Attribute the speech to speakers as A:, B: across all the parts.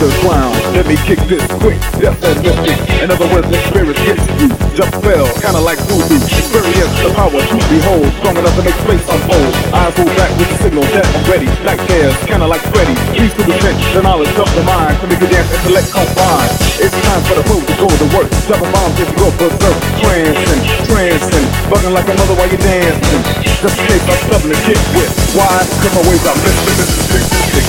A: the ground. Let me kick this quick, death and mystic. In other words, the spirit gets you. Jump fell, kinda like voodoo. Experience the power to behold, strong enough to make space unfold. Eyes hold back with the signal that I'm ready. Nightmares, kinda like Freddy. Keys to the trench, the knowledge of the mind. To make a dance, and intellect combine. It's time for the food to go to work. Dropping bombs you go berserk. Trancing, trancing, bugging like a mother while you're dancing. Just in case I'm stubborn and get with. Why? Cause my ways are missing,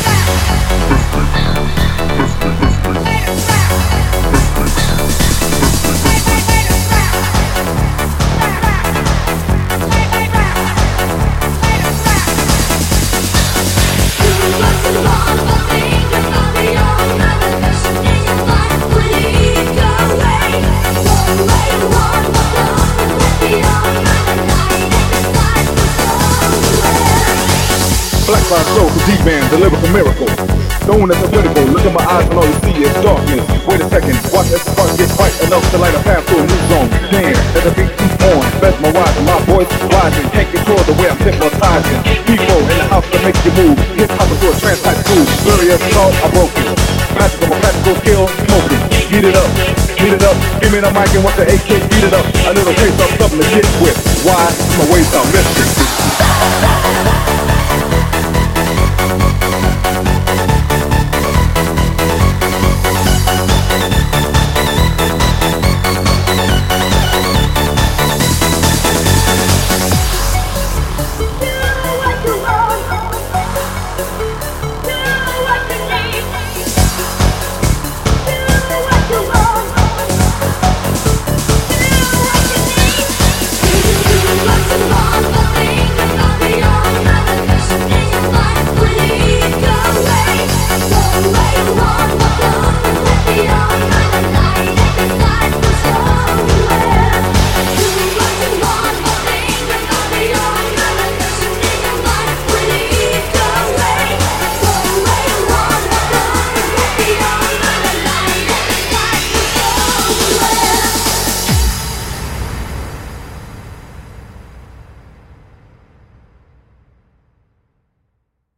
A: Black Rock Soul, the D-Man, the lyrical miracle. Known as a critical, look in my eyes and all you see is darkness. Wait a second, watch as the spark gets bright enough to light a path to a new zone. Damn, as the beat keeps on, mesmerizing, my voice is rising, can't control the way I'm hypnotizing. People in the house that make you move, hip hop into a trance type groove. Glorious thought, I broke it. Magical, my practical skill, smoking. Heat it up, heat it up, give me the mic and watch the AK beat it up. A little taste of something to get with. Why? My ways are mystic.